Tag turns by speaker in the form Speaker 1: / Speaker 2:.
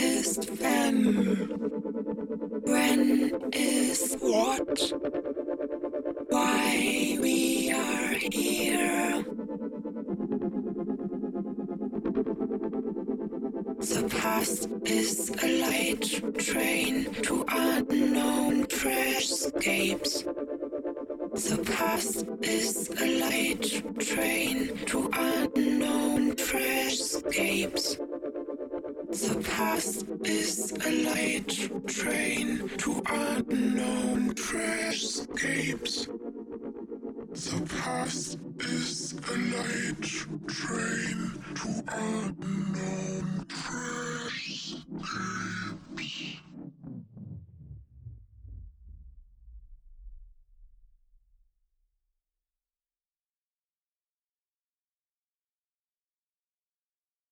Speaker 1: is when, when is what, why we are here. The past is a light train to unknown trash. The past is a light train to unknown trash past is a light train to unknown trash escapes. The past is a light train to unknown.